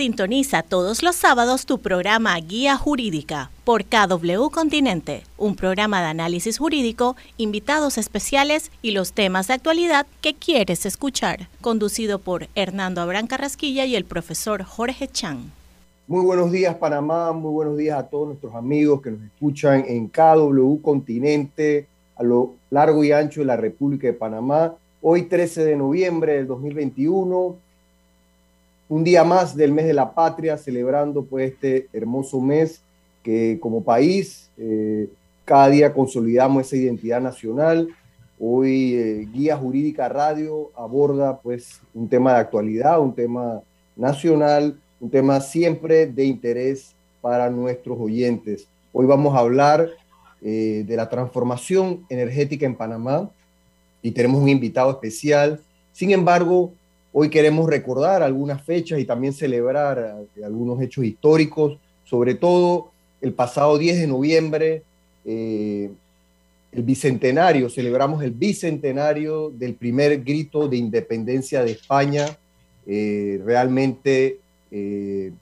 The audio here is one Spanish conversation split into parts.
Sintoniza todos los sábados tu programa Guía Jurídica por KW Continente, un programa de análisis jurídico, invitados especiales y los temas de actualidad que quieres escuchar, conducido por Hernando Abrán Carrasquilla y el profesor Jorge Chan. Muy buenos días Panamá, muy buenos días a todos nuestros amigos que nos escuchan en KW Continente, a lo largo y ancho de la República de Panamá. Hoy 13 de noviembre del 2021 un día más del mes de la patria, celebrando pues este hermoso mes que como país eh, cada día consolidamos esa identidad nacional. Hoy eh, Guía Jurídica Radio aborda pues un tema de actualidad, un tema nacional, un tema siempre de interés para nuestros oyentes. Hoy vamos a hablar eh, de la transformación energética en Panamá y tenemos un invitado especial. Sin embargo, Hoy queremos recordar algunas fechas y también celebrar eh, algunos hechos históricos, sobre todo el pasado 10 de noviembre, eh, el bicentenario, celebramos el bicentenario del primer grito de independencia de España. Eh, realmente es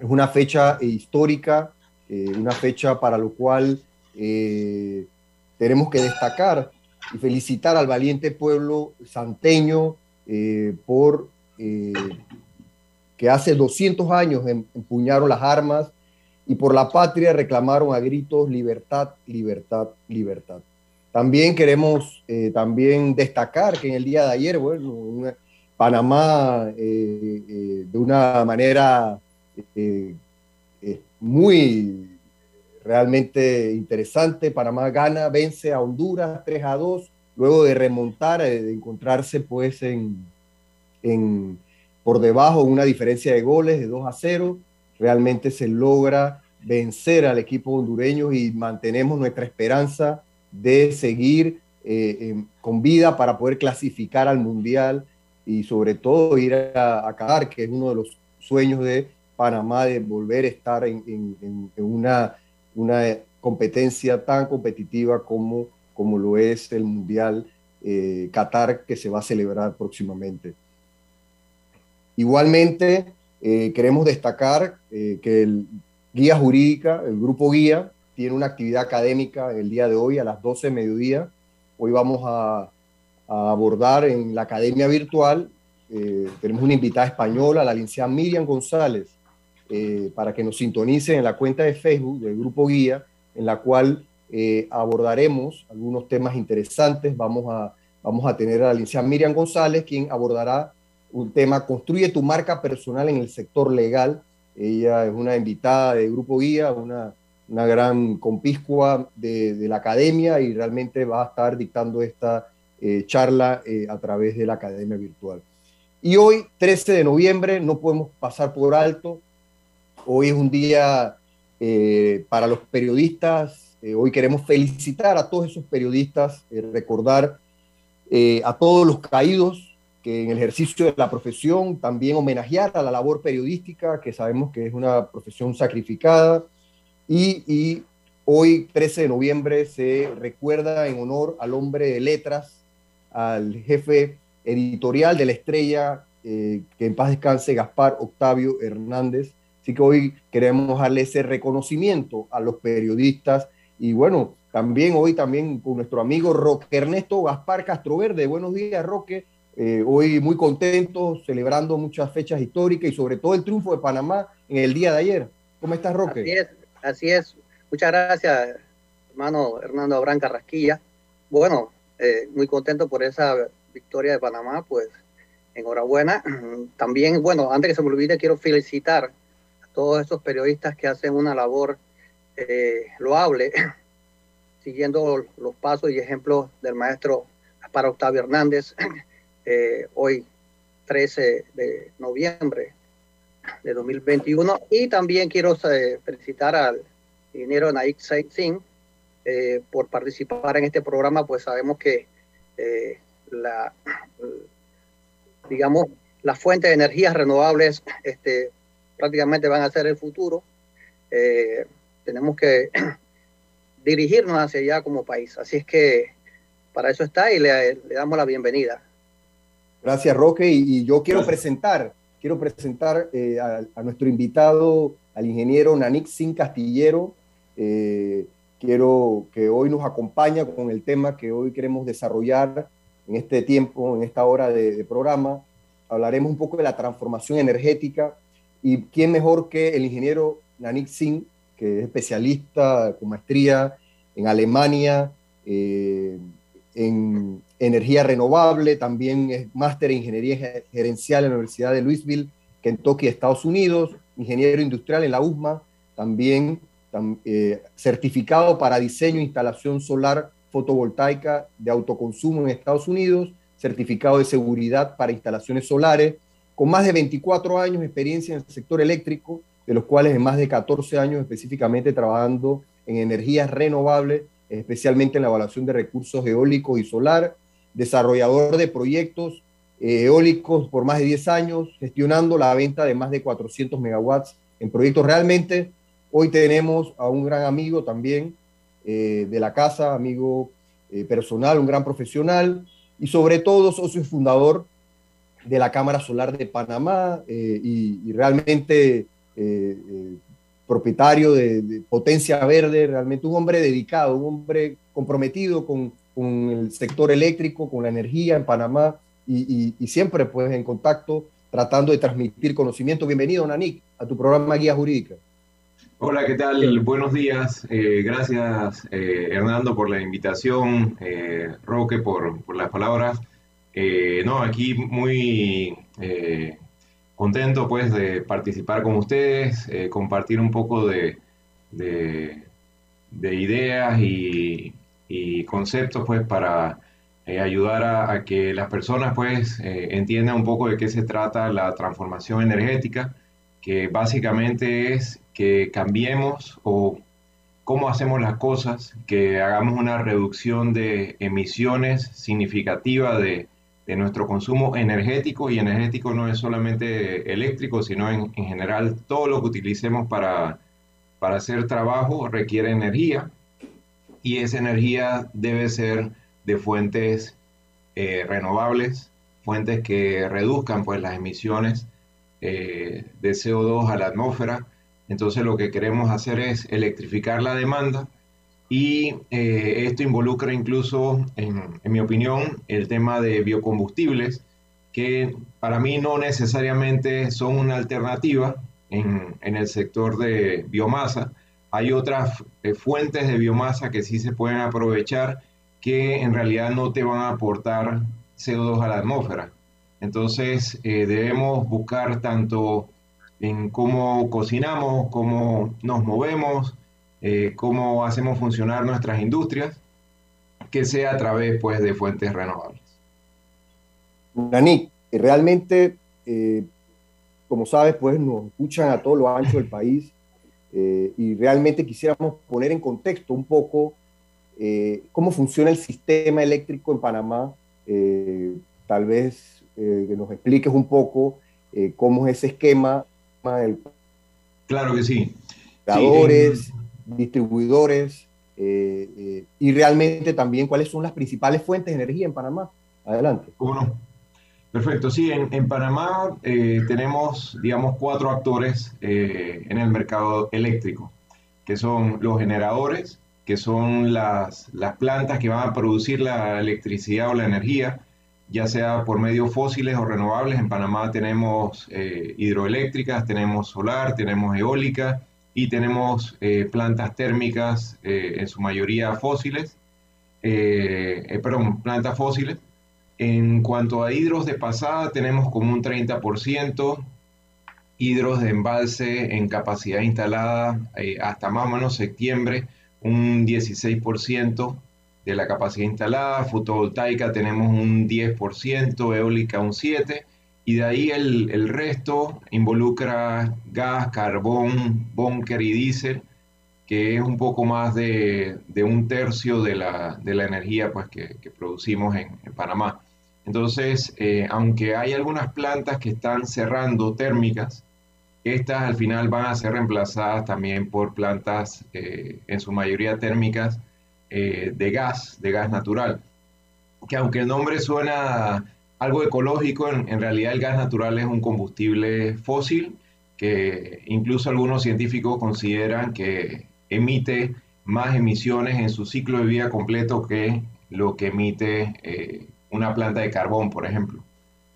una fecha histórica, una fecha para lo cual tenemos que destacar y felicitar al valiente pueblo santeño, eh, por eh, que hace 200 años em, empuñaron las armas y por la patria reclamaron a gritos libertad, libertad, libertad. También queremos eh, también destacar que en el día de ayer, bueno, Panamá de una manera muy realmente interesante, Panamá gana, vence a Honduras 3 a 2 luego de remontar, eh, de encontrarse pues en, en, por debajo una diferencia de goles de 2 a 0, realmente se logra vencer al equipo hondureño y mantenemos nuestra esperanza de seguir eh, con vida para poder clasificar al Mundial y sobre todo ir a, a Qatar, que es uno de los sueños de Panamá de volver a estar en, en, en una, una competencia tan competitiva como como lo es el Mundial eh, Qatar que se va a celebrar próximamente. Igualmente, eh, queremos destacar eh, que el Guía Jurídica, el Grupo Guía, tiene una actividad académica el día de hoy a las 12 de mediodía. Hoy vamos a, abordar en la Academia Virtual, tenemos una invitada española, la licenciada Miriam González, para que nos sintonicen en la cuenta de Facebook del Grupo Guía, en la cual eh, abordaremos algunos temas interesantes. Vamos a, vamos a tener a la licenciada Miriam González, quien abordará un tema, construye tu marca personal en el sector legal. Ella es una invitada de Grupo Guía, una, una gran compíscua de, de, la academia y realmente va a estar dictando esta eh, charla eh, a través de la academia virtual. Y hoy, 13 de noviembre, no podemos pasar por alto. Hoy es un día para los periodistas eh, hoy queremos felicitar a todos esos periodistas, eh, recordar eh, a todos los caídos que en el ejercicio de la profesión, también homenajear a la labor periodística, que sabemos que es una profesión sacrificada. Y, y hoy, 13 de noviembre, se recuerda en honor al hombre de letras, al jefe editorial de la estrella, que en paz descanse, Gaspar Octavio Hernández. Así que hoy queremos darle ese reconocimiento a los periodistas y bueno, también hoy también con nuestro amigo Roque Ernesto Gaspar Castroverde. Buenos días, Roque. Eh, hoy muy contento, celebrando muchas fechas históricas y sobre todo el triunfo de Panamá en el día de ayer. ¿Cómo estás, Roque? Así es, así es. Muchas gracias, hermano Hernando Abrán Carrasquilla. Bueno, eh, muy contento por esa victoria de Panamá, pues enhorabuena. También, bueno, antes que se me olvide, quiero felicitar a todos esos periodistas que hacen una labor eh, loable, siguiendo los pasos y ejemplos del maestro para Octavio Hernández, eh, hoy 13 de noviembre de 2021. Y también quiero eh, felicitar al ingeniero Naik Singh eh, por participar en este programa, pues sabemos que la, digamos, las fuentes de energías renovables este, prácticamente van a ser el futuro. Tenemos que dirigirnos hacia allá como país. Así es que para eso está y le, damos la bienvenida. Gracias, Roque. Y, yo quiero presentar quiero presentar eh, a, nuestro invitado, al ingeniero Nanik Sin Castillero. Eh, quiero que hoy nos acompañe con el tema que hoy queremos desarrollar en este tiempo, en esta hora de, programa. Hablaremos un poco de la transformación energética y quién mejor que el ingeniero Nanik Singh, que es especialista con maestría en Alemania, eh, en energía renovable, también es máster en ingeniería gerencial en la Universidad de Louisville, Kentucky, Estados Unidos, ingeniero industrial en la USMA, también eh, certificado para diseño e instalación solar fotovoltaica de autoconsumo en Estados Unidos, certificado de seguridad para instalaciones solares, con más de 24 años de experiencia en el sector eléctrico, de los cuales en más de 14 años específicamente trabajando en energías renovables, especialmente en la evaluación de recursos eólicos y solar, desarrollador de proyectos eh, eólicos por más de 10 años, gestionando la venta de más de 400 megawatts en proyectos. Realmente hoy tenemos a un gran amigo también eh, de la casa, amigo eh, personal, un gran profesional y sobre todo socio fundador de la Cámara Solar de Panamá y, realmente propietario de, Potencia Verde, realmente un hombre dedicado, un hombre comprometido con, el sector eléctrico, con la energía en Panamá y, siempre pues en contacto tratando de transmitir conocimiento. Bienvenido, Nanik, a tu programa Guía Jurídica. Hola, ¿qué tal? Buenos días. Eh, gracias, eh, Hernando, por la invitación, eh, Roque, por, por, las palabras. no, aquí muy contento pues de participar con ustedes, eh, compartir un poco de, de, ideas y, conceptos pues para eh, ayudar a, que las personas pues eh, entiendan un poco de qué se trata la transformación energética, que básicamente es que cambiemos o cómo hacemos las cosas, que hagamos una reducción de emisiones significativa de de nuestro consumo energético y energético no es solamente eléctrico, sino en, general todo lo que utilicemos para, para hacer trabajo requiere energía y esa energía debe ser de fuentes eh, renovables, fuentes que reduzcan pues las emisiones eh, de CO2 a la atmósfera. Entonces lo que queremos hacer es electrificar la demanda y eh, esto involucra incluso, en, mi opinión, el tema de biocombustibles, que para mí no necesariamente son una alternativa en, el sector de biomasa. Hay otras eh, fuentes de biomasa que sí se pueden aprovechar que en realidad no te van a aportar CO2 a la atmósfera. Entonces eh, debemos buscar tanto en cómo cocinamos, cómo nos movemos, eh, cómo hacemos funcionar nuestras industrias, que sea a través pues, de fuentes renovables. Nanik, realmente, eh, como sabes, pues nos escuchan a todo lo ancho del país eh, y realmente quisiéramos poner en contexto un poco cómo funciona el sistema eléctrico en Panamá. tal vez que nos expliques un poco cómo es ese esquema. claro que sí. sí distribuidores eh, eh, y realmente también cuáles son las principales fuentes de energía en Panamá. Adelante. Uno. Perfecto, sí, en, Panamá eh, tenemos, digamos, cuatro actores en el mercado eléctrico, que son los generadores, que son las, las plantas que van a producir la electricidad o la energía, ya sea por medios fósiles o renovables. En Panamá tenemos hidroeléctricas, tenemos solar, tenemos eólica, y tenemos eh, plantas térmicas, eh, en su mayoría fósiles, eh, perdón, plantas fósiles. En cuanto a hidros de pasada, tenemos como un 30%, hidros de embalse en capacidad instalada hasta más o menos septiembre, un 16% de la capacidad instalada, fotovoltaica tenemos un 10%, eólica un 7%, y de ahí el, resto involucra gas, carbón, búnker y diésel, que es un poco más de, un tercio de la, energía pues, que, producimos en, Panamá. Entonces, eh, aunque hay algunas plantas que están cerrando térmicas, estas al final van a ser reemplazadas también por plantas, eh, en su mayoría térmicas, eh, de gas, de gas natural. Que aunque el nombre suena algo ecológico, en, realidad el gas natural es un combustible fósil que incluso algunos científicos consideran que emite más emisiones en su ciclo de vida completo que lo que emite eh, una planta de carbón, por ejemplo.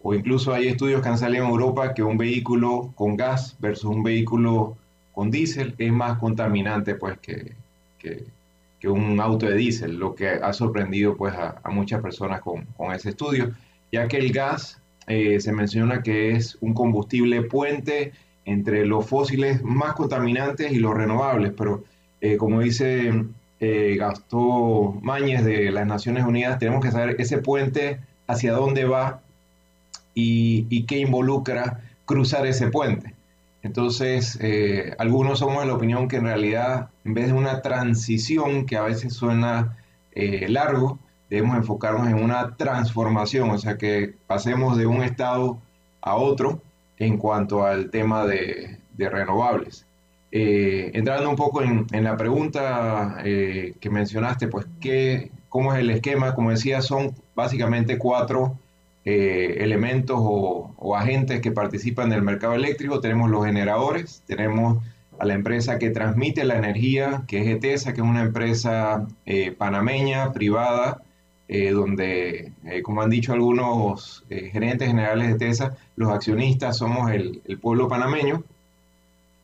O incluso hay estudios que han salido en Europa que un vehículo con gas versus un vehículo con diésel es más contaminante pues, que, que, un auto de diésel, lo que ha sorprendido pues, a, muchas personas con, con ese estudio ya que el gas eh, se menciona que es un combustible puente entre los fósiles más contaminantes y los renovables, pero eh, como dice eh, Gastón Mañez de las Naciones Unidas, tenemos que saber ese puente hacia dónde va y, qué involucra cruzar ese puente. Entonces, algunos somos de la opinión que en realidad, en vez de una transición que a veces suena largo, debemos enfocarnos en una transformación, o sea, que pasemos de un estado a otro en cuanto al tema de, renovables. Eh, entrando un poco en, la pregunta eh, que mencionaste, pues, ¿qué, ¿cómo es el esquema? Como decía, son básicamente cuatro eh, elementos o, agentes que participan del mercado eléctrico. Tenemos los generadores, tenemos a la empresa que transmite la energía, que es ETESA, que es una empresa panameña, privada, eh, donde, eh, como han dicho algunos eh, gerentes generales de TESA, los accionistas somos el, pueblo panameño.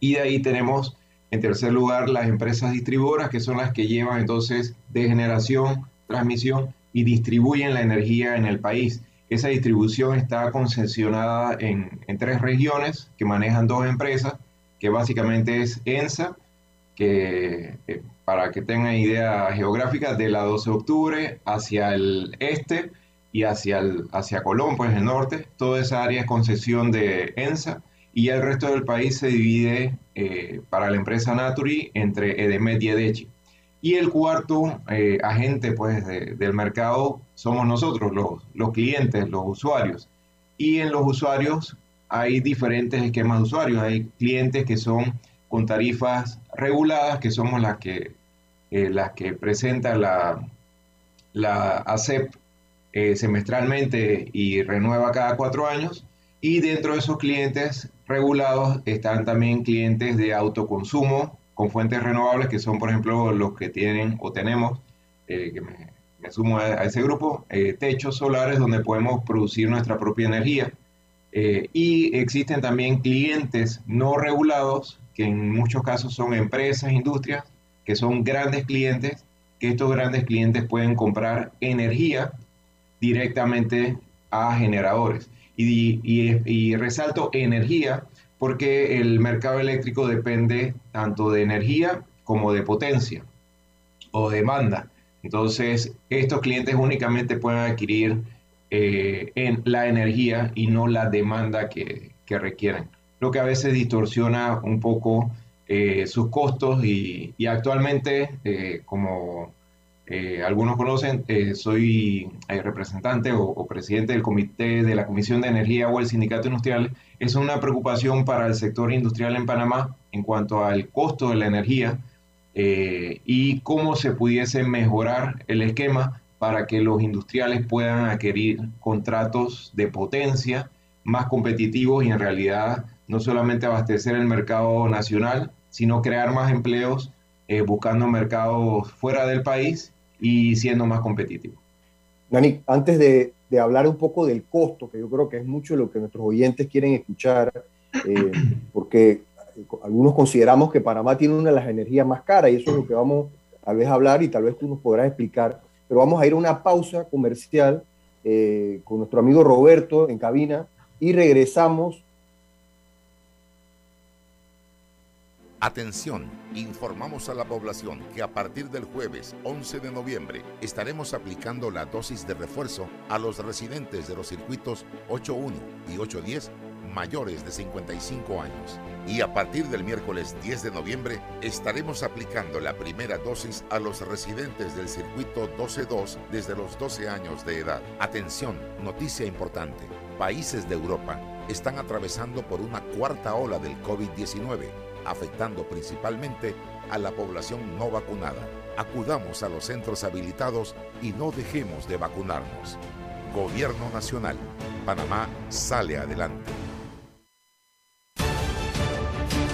Y de ahí tenemos, en tercer lugar, las empresas distribuidoras, que son las que llevan entonces de generación, transmisión y distribuyen la energía en el país. Esa distribución está concesionada en, en tres regiones que manejan dos empresas, que básicamente es ENSA, que para que tengan idea geográfica, de la 12 de octubre hacia el este y hacia, el, hacia Colón, pues el norte, toda esa área es concesión de ENSA y el resto del país se divide eh, para la empresa Naturi entre Edemet y Edechi. Y el cuarto eh, agente pues, del mercado somos nosotros, los, los clientes, los usuarios. Y en los usuarios hay diferentes esquemas de usuarios. Hay clientes que son con tarifas reguladas, que somos las que eh, las que presenta la, la ACEP eh, semestralmente y renueva cada cuatro años. Y dentro de esos clientes regulados están también clientes de autoconsumo con fuentes renovables, que son, por ejemplo, los que tienen o tenemos, eh, que me, sumo a, ese grupo, techos solares donde podemos producir nuestra propia energía. Y existen también clientes no regulados, que en muchos casos son empresas, industrias, que son grandes clientes, que estos grandes clientes pueden comprar energía directamente a generadores. Y, resalto energía porque el mercado eléctrico depende tanto de energía como de potencia o demanda. Entonces, estos clientes únicamente pueden adquirir eh, en la energía y no la demanda que, que requieren, lo que a veces distorsiona un poco eh, sus costos y, actualmente, eh, como eh, algunos conocen, soy representante o, presidente del comité de la Comisión de Energía o el Sindicato Industrial. Es una preocupación para el sector industrial en Panamá en cuanto al costo de la energía y cómo se pudiese mejorar el esquema para que los industriales puedan adquirir contratos de potencia más competitivos y en realidad no solamente abastecer el mercado nacional, sino crear más empleos eh, buscando mercados fuera del país y siendo más competitivos. Dani, antes de, de, hablar un poco del costo, que yo creo que es mucho lo que nuestros oyentes quieren escuchar, eh, porque algunos consideramos que Panamá tiene una de las energías más caras y eso es lo que vamos tal vez a hablar y tal vez tú nos podrás explicar, pero vamos a ir a una pausa comercial eh, con nuestro amigo Roberto en cabina y regresamos. Atención, informamos a la población que a partir del jueves 11 de noviembre estaremos aplicando la dosis de refuerzo a los residentes de los circuitos 8.1 y 8.10 mayores de 55 años. Y a partir del miércoles 10 de noviembre estaremos aplicando la primera dosis a los residentes del circuito 12.2 desde los 12 años de edad. Atención, noticia importante. Países de Europa están atravesando por una cuarta ola del COVID-19 afectando principalmente a la población no vacunada. Acudamos a los centros habilitados y no dejemos de vacunarnos. Gobierno Nacional. Panamá sale adelante.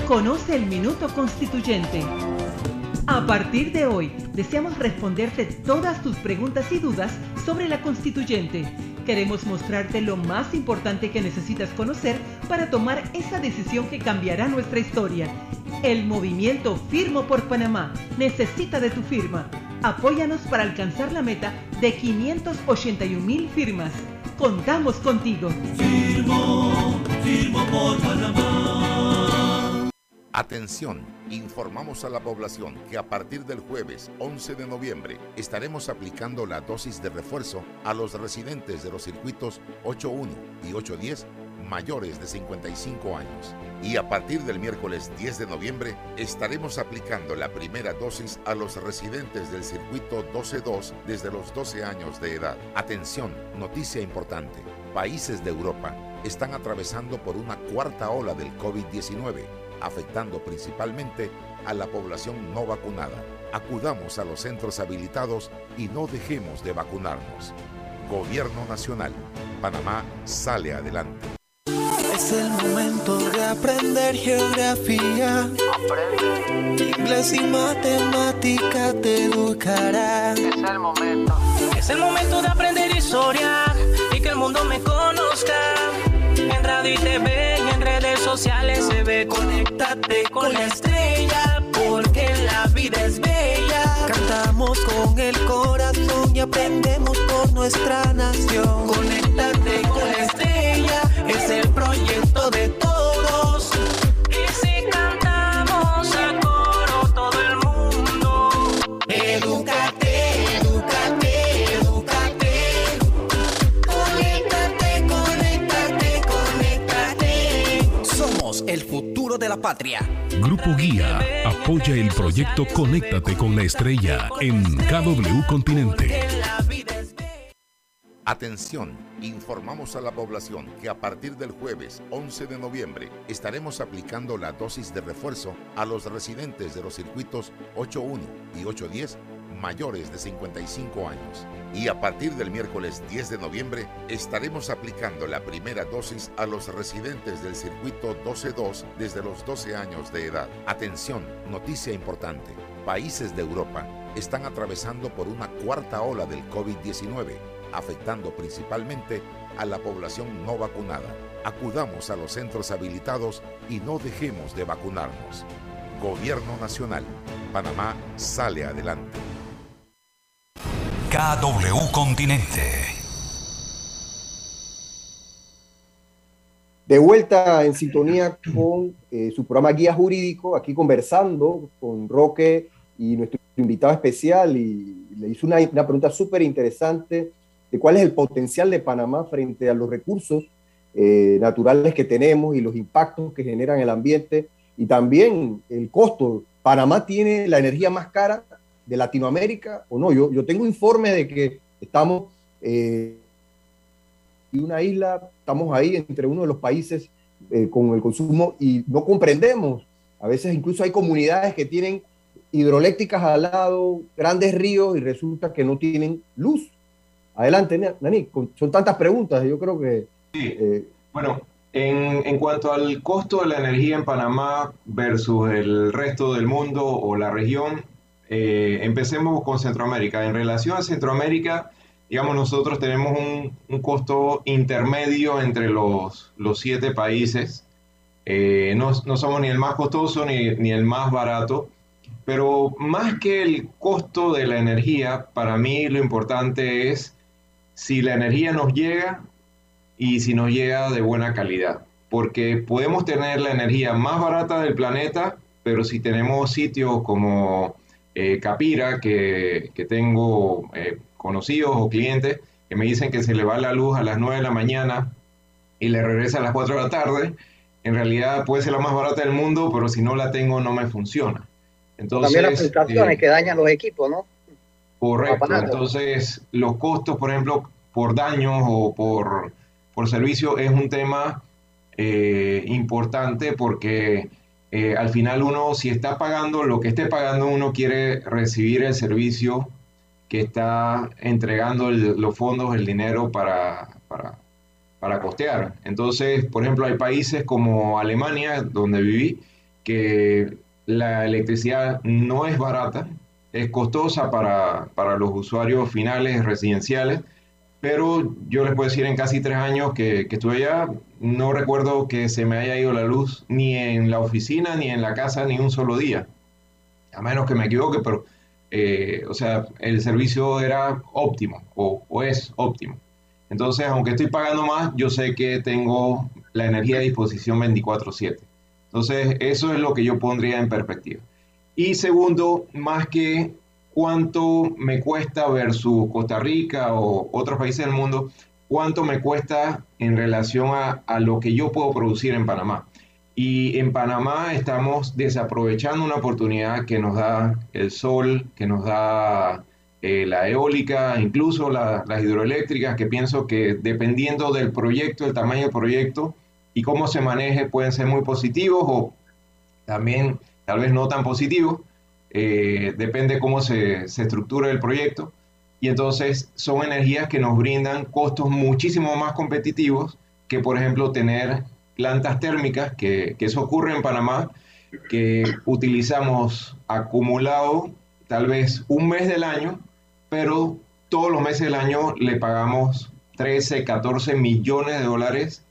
Conoce el Minuto Constituyente. A partir de hoy, deseamos responderte todas tus preguntas y dudas sobre la constituyente. Queremos mostrarte lo más importante que necesitas conocer para tomar esa decisión que cambiará nuestra historia. El movimiento Firmo por Panamá necesita de tu firma. Apóyanos para alcanzar la meta de 581 mil firmas. Contamos contigo. Firmo, firmo por Panamá. Atención, informamos a la población que a partir del jueves 11 de noviembre estaremos aplicando la dosis de refuerzo a los residentes de los circuitos 81 y 810 mayores de 55 años. Y a partir del miércoles 10 de noviembre estaremos aplicando la primera dosis a los residentes del circuito 12-2 desde los 12 años de edad. Atención, noticia importante. Países de Europa están atravesando por una cuarta ola del COVID-19, afectando principalmente a la población no vacunada. Acudamos a los centros habilitados y no dejemos de vacunarnos. Gobierno Nacional. Panamá sale adelante. Es el momento de aprender geografía. Inglés y matemática te educará. Es el momento. Es el momento de aprender historia y que el mundo me conozca. En radio y TV y en redes sociales ve. Conéctate con la estrella porque la vida es bella. Cantamos con el corazón y aprendemos por nuestra nación. Conéctate con la estrella es el proyecto futuro de la patria. Grupo Guía apoya el proyecto Conéctate con la Estrella en KW Continente. Atención, informamos a la población que a partir del jueves 11 de noviembre estaremos aplicando la dosis de refuerzo a los residentes de los circuitos 81 y 810 mayores de 55 años. Y a partir del miércoles 10 de noviembre estaremos aplicando la primera dosis a los residentes del circuito 12-2 desde los 12 años de edad. Atención, noticia importante. Países de Europa están atravesando por una cuarta ola del COVID-19 afectando principalmente a la población no vacunada. Acudamos a los centros habilitados y no dejemos de vacunarnos. Gobierno Nacional. Panamá sale adelante. KW Continente. De vuelta en sintonía con eh, su programa Guía Jurídico, aquí conversando con Roque y nuestro invitado especial, y le hizo una, una pregunta súper interesante de cuál es el potencial de Panamá frente a los recursos eh, naturales que tenemos y los impactos que generan el ambiente y también el costo. Panamá tiene la energía más cara de Latinoamérica o no. Yo, yo tengo informe de que estamos eh, en una isla, estamos ahí entre uno de los países eh, con el consumo y no comprendemos. A veces incluso hay comunidades que tienen hidroeléctricas al lado, grandes ríos y resulta que no tienen luz. Adelante, Nani, son tantas preguntas, yo creo que... Sí. Eh, bueno, en, en, cuanto al costo de la energía en Panamá versus el resto del mundo o la región, eh, empecemos con Centroamérica. En relación a Centroamérica, digamos, nosotros tenemos un, un costo intermedio entre los, los siete países. Eh, no, no, somos ni el más costoso ni, ni el más barato. Pero más que el costo de la energía, para mí lo importante es si la energía nos llega y si nos llega de buena calidad. Porque podemos tener la energía más barata del planeta, pero si tenemos sitios como eh, Capira, que, tengo eh, conocidos o clientes que me dicen que se le va la luz a las 9 de la mañana y le regresa a las 4 de la tarde, en realidad puede ser la más barata del mundo, pero si no la tengo no me funciona. Entonces, También las prestaciones eh, que dañan los equipos, ¿no? Correcto. Entonces, los costos, por ejemplo, por daños o por, por servicio es un tema eh, importante porque eh, al final uno, si está pagando lo que esté pagando, uno quiere recibir el servicio que está entregando los fondos, el dinero para, para, para costear. Entonces, por ejemplo, hay países como Alemania, donde viví, que la electricidad no es barata, es costosa para, para los usuarios finales residenciales, pero yo les puedo decir en casi tres años que, que, estuve allá, no recuerdo que se me haya ido la luz ni en la oficina, ni en la casa, ni un solo día. A menos que me equivoque, pero, eh, o sea, el servicio era óptimo o, o, es óptimo. Entonces, aunque estoy pagando más, yo sé que tengo la energía a disposición 24/7. Entonces, eso es lo que yo pondría en perspectiva. Y segundo, más que cuánto me cuesta versus Costa Rica o otros países del mundo, cuánto me cuesta en relación a, a, lo que yo puedo producir en Panamá. Y en Panamá estamos desaprovechando una oportunidad que nos da el sol, que nos da eh, la eólica, incluso la, las hidroeléctricas, que pienso que dependiendo del proyecto, el tamaño del proyecto, y cómo se maneje pueden ser muy positivos o también tal vez no tan positivos, eh, depende cómo se, se estructura el proyecto. Y entonces son energías que nos brindan costos muchísimo más competitivos que, por ejemplo, tener plantas térmicas, que, que eso ocurre en Panamá, que utilizamos acumulado tal vez un mes del año, pero todos los meses del año le pagamos 13, 14 millones de dólares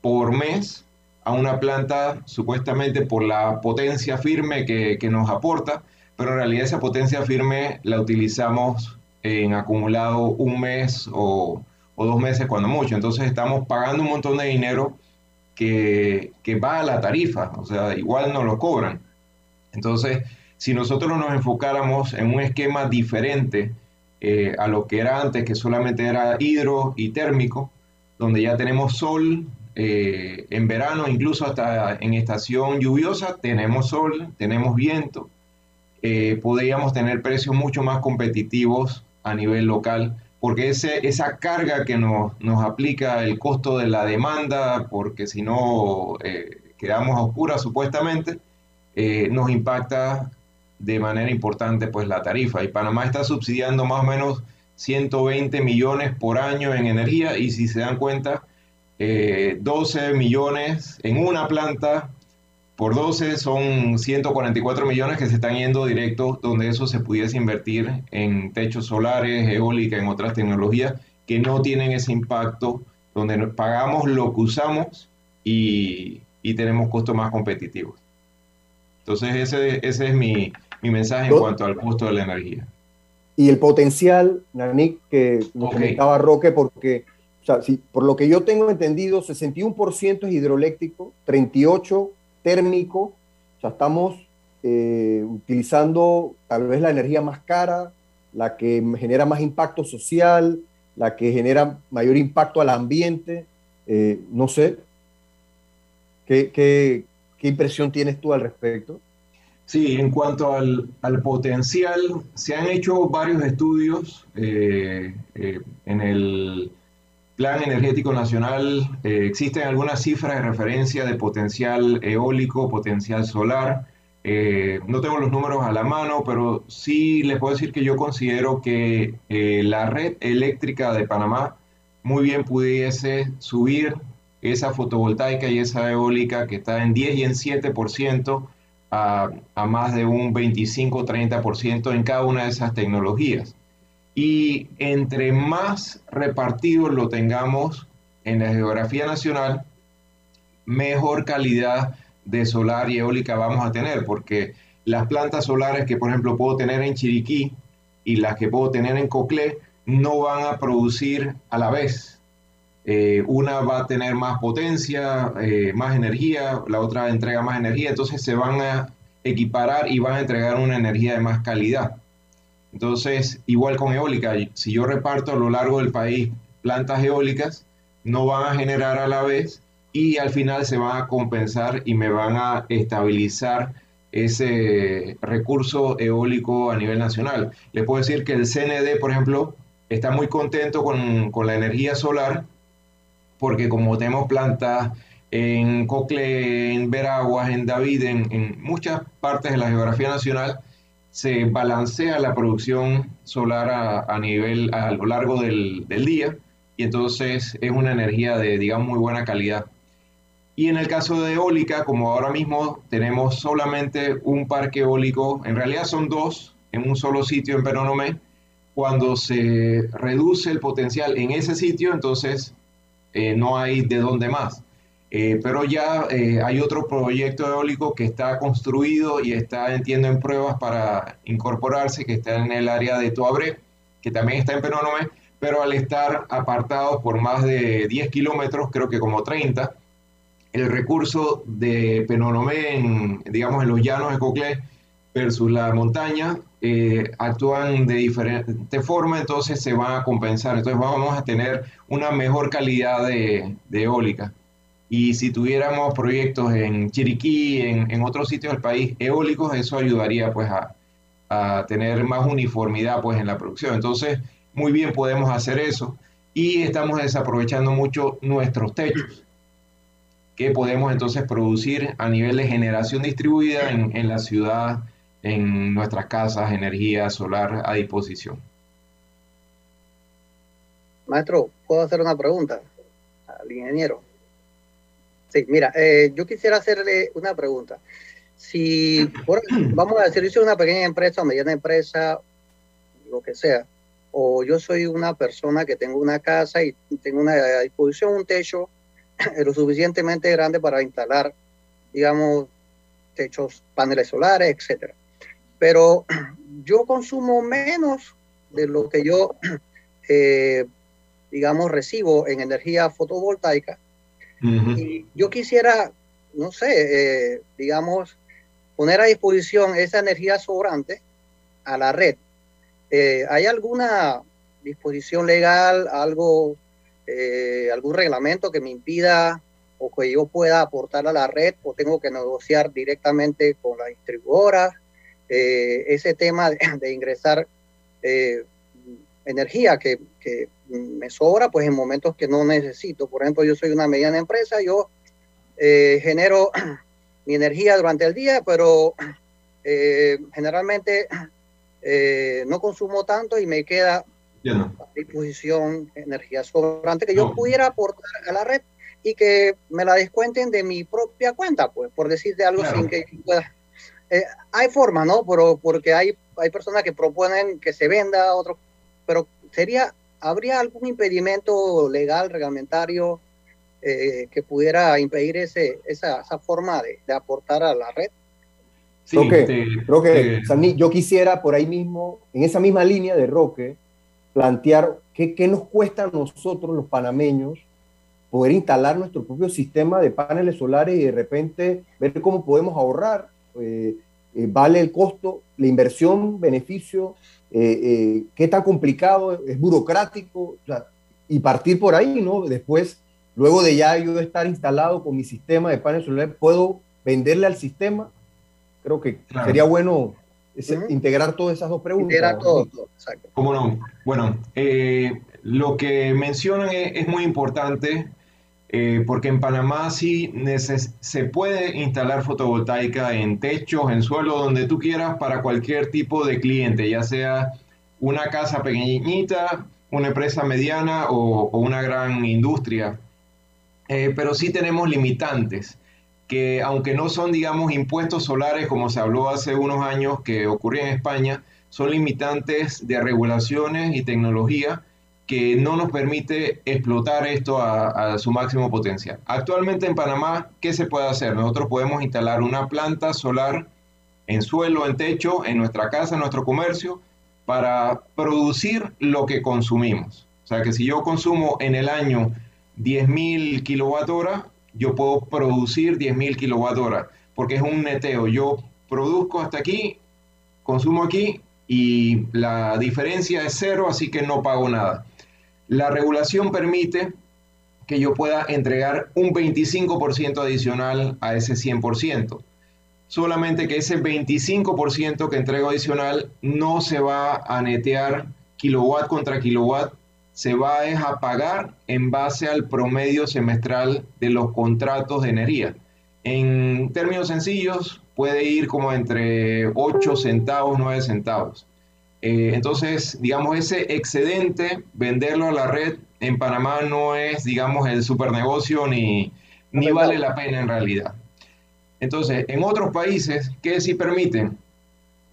por mes a una planta supuestamente por la potencia firme que, que, nos aporta, pero en realidad esa potencia firme la utilizamos en acumulado un mes o, o dos meses cuando mucho. Entonces estamos pagando un montón de dinero que, que, va a la tarifa, o sea, igual nos lo cobran. Entonces, si nosotros nos enfocáramos en un esquema diferente eh, a lo que era antes, que solamente era hidro y térmico, donde ya tenemos sol, eh, en verano, incluso hasta en estación lluviosa, tenemos sol, tenemos viento. Eh, podríamos tener precios mucho más competitivos a nivel local, porque ese, esa carga que nos, nos, aplica el costo de la demanda, porque si no eh, quedamos a oscuras supuestamente, eh, nos impacta de manera importante pues la tarifa. Y Panamá está subsidiando más o menos 120 millones por año en energía y si se dan cuenta, eh, 12 millones en una planta por 12 son 144 millones que se están yendo directo donde eso se pudiese invertir en techos solares, eólica, en otras tecnologías que no tienen ese impacto, donde pagamos lo que usamos y, y tenemos costos más competitivos. Entonces ese, ese es mi, mi mensaje en cuanto al costo de la energía. Y el potencial, Nanik, que nos okay. comentaba Roque, porque o sea, si, por lo que yo tengo entendido, 61% es hidroeléctrico, 38% térmico, o sea, estamos eh, utilizando tal vez la energía más cara, la que genera más impacto social, la que genera mayor impacto al ambiente, eh, no sé. ¿Qué, ¿Qué, qué, impresión tienes tú al respecto? Sí, en cuanto al, al potencial, se han hecho varios estudios eh, en el Plan Energético Nacional, eh, existen algunas cifras de referencia de potencial eólico, potencial solar. Eh, no tengo los números a la mano, pero sí les puedo decir que yo considero que eh, la red eléctrica de Panamá muy bien pudiese subir esa fotovoltaica y esa eólica que está en 10 y en 7% a, a más de un 25-30% en cada una de esas tecnologías. Y entre más repartidos lo tengamos en la geografía nacional, mejor calidad de solar y eólica vamos a tener, porque las plantas solares que, por ejemplo, puedo tener en Chiriquí y las que puedo tener en Coclé no van a producir a la vez. Eh, una va a tener más potencia, eh, más energía, la otra entrega más energía, entonces se van a equiparar y van a entregar una energía de más calidad. Entonces, igual con eólica, si yo reparto a lo largo del país plantas eólicas, no van a generar a la vez y al final se van a compensar y me van a estabilizar ese recurso eólico a nivel nacional. Les puedo decir que el CND, por ejemplo, está muy contento con, con la energía solar porque como tenemos plantas en Cocle, en Veraguas, en David, en, en muchas partes de la geografía nacional, se balancea la producción solar a, nivel, a lo largo del, del, día y entonces es una energía de, digamos, muy buena calidad. Y en el caso de eólica, como ahora mismo tenemos solamente un parque eólico, en realidad son dos en un solo sitio en Penonomé, cuando se reduce el potencial en ese sitio, entonces eh, no hay de dónde más. Eh, pero ya eh, hay otro proyecto eólico que está construido y está, entiendo, en pruebas para incorporarse, que está en el área de Toabré, que también está en Penonomé, pero al estar apartado por más de 10 kilómetros, creo que como 30, el recurso de Penonomé, en, digamos, en los llanos de Coclé versus la montaña, eh, actúan de diferente forma, entonces se van a compensar. Entonces vamos a tener una mejor calidad de, eólica. Y si tuviéramos proyectos en Chiriquí, en, en, otros sitios del país eólicos, eso ayudaría pues a, a, tener más uniformidad pues en la producción. Entonces, muy bien podemos hacer eso. Y estamos desaprovechando mucho nuestros techos que podemos entonces producir a nivel de generación distribuida en, la ciudad, en nuestras casas, energía solar a disposición. Maestro, ¿puedo hacer una pregunta al ingeniero? Sí, mira, eh, yo quisiera hacerle una pregunta. Si, vamos a decir, yo soy una pequeña empresa o mediana empresa, lo que sea, o yo soy una persona que tengo una casa y tengo una, a disposición un techo lo suficientemente grande para instalar, digamos, techos, paneles solares, etcétera. Pero yo consumo menos de lo que yo, eh, digamos, recibo en energía fotovoltaica. Yo quisiera, no sé, eh, digamos, poner a disposición esa energía sobrante a la red. Eh, ¿Hay alguna disposición legal, algo eh, algún reglamento que me impida o que yo pueda aportar a la red o tengo que negociar directamente con la distribuidora. Ese tema de, ingresar eh, energía que, que, me sobra, pues en momentos que no necesito. Por ejemplo, yo soy una mediana empresa, yo genero mi energía durante el día, pero generalmente no consumo tanto y me queda a disposición energía sobrante que yo pudiera aportar a la red y que me la descuenten de mi propia cuenta, pues, por decirte algo sin que pueda. Eh, hay forma, ¿no? Pero porque hay, hay personas que proponen que se venda otro, pero sería, ¿habría algún impedimento legal, reglamentario, eh, que pudiera impedir ese, esa, esa forma de, de, aportar a la red? Sí, creo que yo quisiera por ahí mismo, en esa misma línea de Roque, plantear qué, qué, nos cuesta a nosotros los panameños poder instalar nuestro propio sistema de paneles solares y de repente ver cómo podemos ahorrar, eh, eh, vale el costo, la inversión, beneficio, eh, qué tan complicado, es burocrático, y partir por ahí, ¿no? Después, luego de ya yo estar instalado con mi sistema de paneles solares, puedo venderle al sistema. Creo que sería bueno integrar todas esas dos preguntas. Integrar todo, exacto. ¿Cómo no? Bueno, eh, lo que mencionan es, muy importante eh, porque en Panamá sí se puede instalar fotovoltaica en techos, en suelo, donde tú quieras para cualquier tipo de cliente, ya sea una casa pequeñita, una empresa mediana o, una gran industria. Eh, pero sí tenemos limitantes que aunque no son, digamos, impuestos solares como se habló hace unos años que ocurría en España, son limitantes de regulaciones y tecnología que no nos permite explotar esto a, su máximo potencial. Actualmente en Panamá, ¿qué se puede hacer? Nosotros podemos instalar una planta solar en suelo, en techo, en nuestra casa, en nuestro comercio, para producir lo que consumimos. O sea que si yo consumo en el año 10.000 kilowatt hora, yo puedo producir 10.000 kilowatt hora, porque es un neteo. Yo produzco hasta aquí, consumo aquí y la diferencia es cero, así que no pago nada. La regulación permite que yo pueda entregar un 25% adicional a ese 100%. Solamente que ese 25% que entrego adicional no se va a netear kilowatt contra kilowatt, se va a pagar en base al promedio semestral de los contratos de energía. En términos sencillos, puede ir como entre 8 centavos, 9 centavos. Eh, entonces, digamos, ese excedente, venderlo a la red en Panamá no es, digamos, el super negocio ni, ni vale la pena en realidad. Entonces, en otros países, ¿qué sí permiten?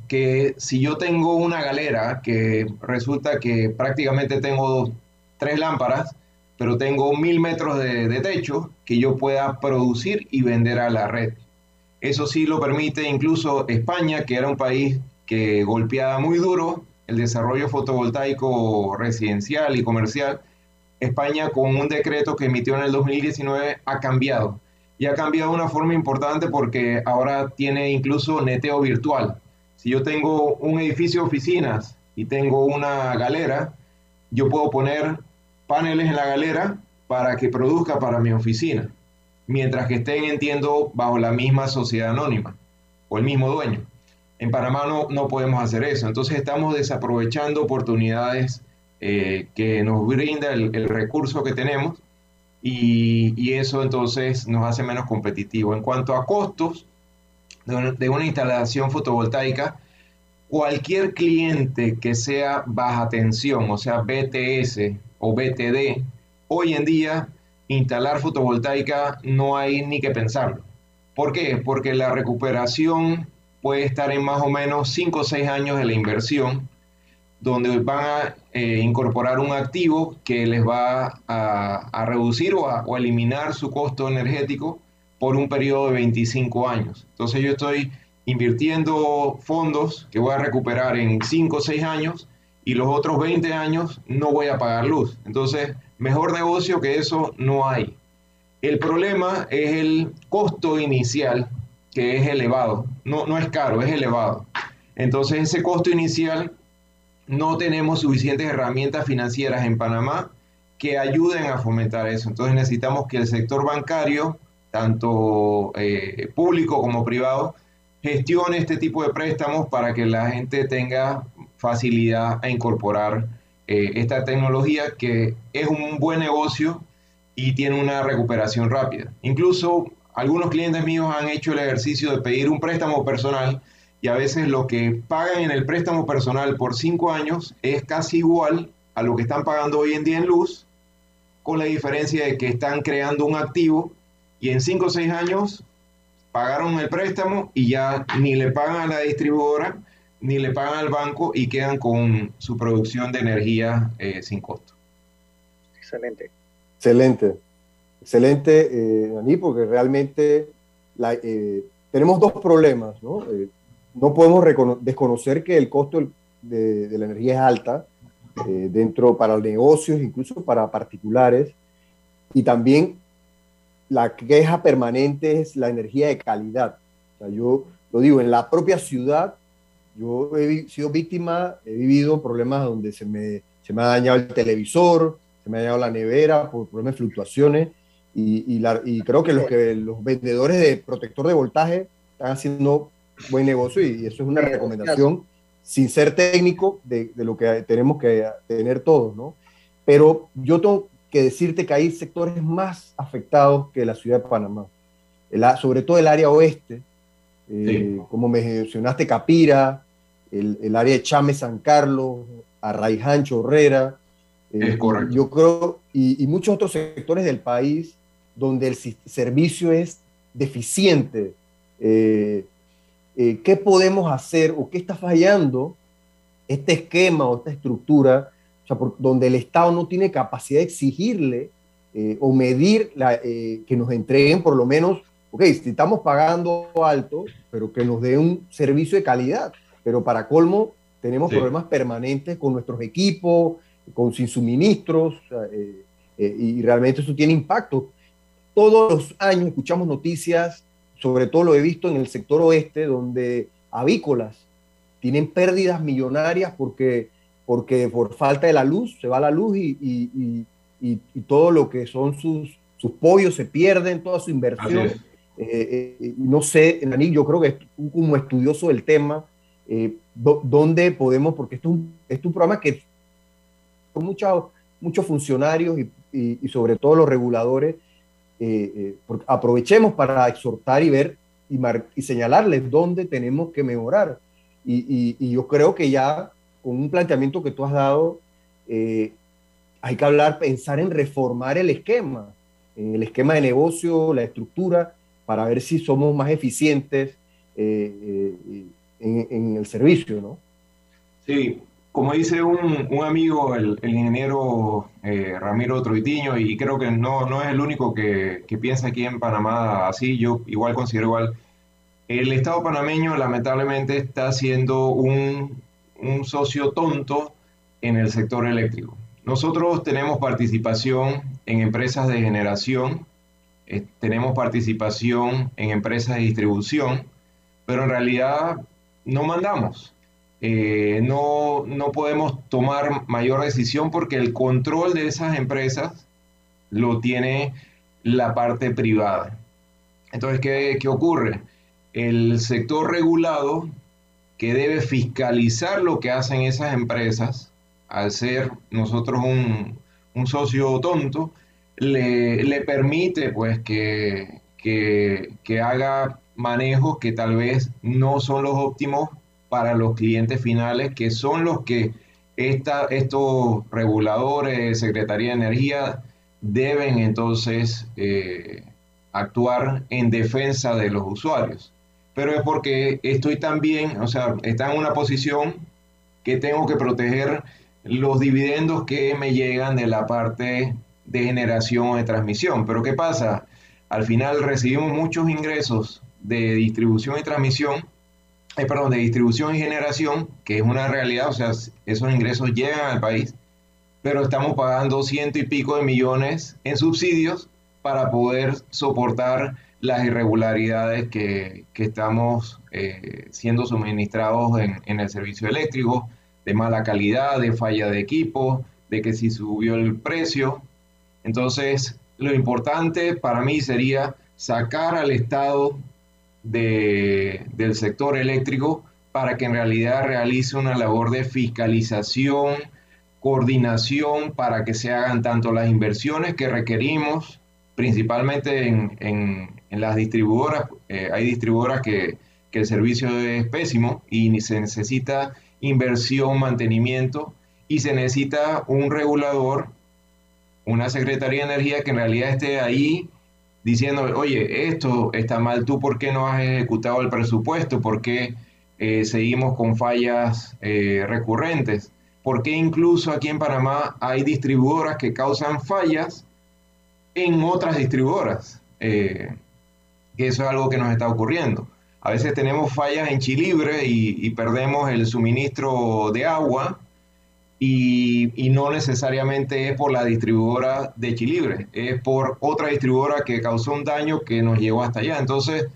Que si yo tengo una galera que resulta que prácticamente tengo tres lámparas, pero tengo mil metros de, de techo, que yo pueda producir y vender a la red. Eso sí lo permite incluso España, que era un país que golpeaba muy duro el desarrollo fotovoltaico residencial y comercial. España con un decreto que emitió en el 2019 ha cambiado. Y ha cambiado de una forma importante porque ahora tiene incluso neteo virtual. Si yo tengo un edificio de oficinas y tengo una galera, yo puedo poner paneles en la galera para que produzca para mi oficina mientras que estén, entiendo, bajo la misma sociedad anónima o el mismo dueño. En Panamá no, no podemos hacer eso, entonces estamos desaprovechando oportunidades eh, que nos brinda el, recurso que tenemos y, y, eso entonces nos hace menos competitivo. En cuanto a costos de una, de una instalación fotovoltaica, cualquier cliente que sea baja tensión, o sea, BTS o BTD, hoy en día instalar fotovoltaica no hay ni que pensarlo. ¿Por qué? Porque la recuperación puede estar en más o menos 5 o 6 años de la inversión, donde van a eh, incorporar un activo que les va a, reducir o a, o eliminar su costo energético por un periodo de 25 años. Entonces yo estoy invirtiendo fondos que voy a recuperar en 5 o 6 años y los otros 20 años no voy a pagar luz. Entonces Mejor negocio que eso no hay. El problema es el costo inicial, que es elevado. No, no es caro, es elevado. Entonces ese costo inicial no tenemos suficientes herramientas financieras en Panamá que ayuden a fomentar eso. Entonces necesitamos que el sector bancario, tanto eh, público como privado, gestione este tipo de préstamos para que la gente tenga facilidad a incorporar eh, esta tecnología que es un buen negocio y tiene una recuperación rápida. Incluso algunos clientes míos han hecho el ejercicio de pedir un préstamo personal y a veces lo que pagan en el préstamo personal por cinco años es casi igual a lo que están pagando hoy en día en luz, con la diferencia de que están creando un activo y en cinco o seis años pagaron el préstamo y ya ni le pagan a la distribuidora ni le pagan al banco y quedan con su producción de energía eh, sin costo. Excelente. Excelente. Excelente, eh, Dani, porque realmente eh, tenemos dos problemas. No, eh, no podemos desconocer que el costo de, de la energía es alta dentro para negocios, incluso para particulares, y también la queja permanente es la energía de calidad. O sea, yo lo digo, en la propia ciudad yo he sido víctima, he vivido problemas donde se me, se me ha dañado el televisor, se me ha dañado la nevera por problemas de fluctuaciones y, y, la, y creo que los, que los vendedores de protector de voltaje están haciendo buen negocio y, eso es una recomendación sin ser técnico de, de, lo que tenemos que tener todos, ¿no? Pero yo tengo que decirte que hay sectores más afectados que la ciudad de Panamá, sobre todo el área oeste, eh, como mencionaste, Capira, el, el, área de Chame, San Carlos, Arraiján, Chorrera. Eh, yo creo, y, y, muchos otros sectores del país donde el servicio es deficiente. Eh, ¿Qué podemos hacer o qué está fallando este esquema o esta estructura, o sea, por, donde el Estado no tiene capacidad de exigirle o medir la, que nos entreguen por lo menos ok, si estamos pagando alto, pero que nos dé un servicio de calidad. Pero para colmo, tenemos sí. problemas permanentes con nuestros equipos, con sin suministros, eh, eh, y realmente eso tiene impacto. Todos los años escuchamos noticias, sobre todo lo he visto en el sector oeste, donde avícolas tienen pérdidas millonarias porque, porque por falta de la luz, se va la luz y, y, y, y todo lo que son sus, sus pollos se pierden, toda su inversión. Eh, eh, no sé, Nani, yo creo que como estudioso del tema, eh, dónde podemos, porque esto es un, es un programa que con muchos, muchos funcionarios y, y, y, sobre todo los reguladores, eh, eh, aprovechemos para exhortar y ver y, señalarles dónde tenemos que mejorar. Y, yo creo que ya con un planteamiento que tú has dado, eh, hay que hablar, pensar en reformar el esquema, el esquema de negocio, la estructura, para ver si somos más eficientes en, el servicio, ¿no? Sí, como dice un, amigo, el, ingeniero eh, Ramiro Troitiño, y creo que no, no es el único que, piensa aquí en Panamá así, yo igual considero igual, el Estado panameño lamentablemente está siendo un, un socio tonto en el sector eléctrico. Nosotros tenemos participación en empresas de generación, eh, tenemos participación en empresas de distribución, pero en realidad no mandamos. Eh, no, no podemos tomar mayor decisión porque el control de esas empresas lo tiene la parte privada. Entonces, ¿qué, qué ocurre? El sector regulado que debe fiscalizar lo que hacen esas empresas, al ser nosotros un, un socio tonto, le, le permite pues que, que, que haga manejos que tal vez no son los óptimos para los clientes finales, que son los que esta, estos reguladores, Secretaría de Energía, deben entonces eh, actuar en defensa de los usuarios. Pero es porque estoy también, o sea, está en una posición que tengo que proteger los dividendos que me llegan de la parte de generación o de transmisión. Pero ¿qué pasa? Al final recibimos muchos ingresos de distribución y transmisión eh, perdón, de distribución y generación, que es una realidad, o sea, esos ingresos llegan al país, pero estamos pagando ciento y pico de millones en subsidios para poder soportar las irregularidades que, que estamos eh, siendo suministrados en, en, el servicio eléctrico, de mala calidad, de falla de equipo, de que si subió el precio. Entonces, lo importante para mí sería sacar al Estado del sector eléctrico para que en realidad realice una labor de fiscalización, coordinación para que se hagan tanto las inversiones que requerimos, principalmente en, las distribuidoras. Eh, hay distribuidoras que, que el servicio es pésimo y se necesita inversión, mantenimiento y se necesita un regulador, una Secretaría de Energía que en realidad esté ahí diciendo, oye, esto está mal, tú por qué no has ejecutado el presupuesto, por qué eh, seguimos con fallas eh, recurrentes, por qué incluso aquí en Panamá hay distribuidoras que causan fallas en otras distribuidoras, eh, eso es algo que nos está ocurriendo. A veces tenemos fallas en Chilibre y perdemos el suministro de agua y, no necesariamente es por la distribuidora de Chilibre, es por otra distribuidora que causó un daño que nos llegó hasta allá. Entonces,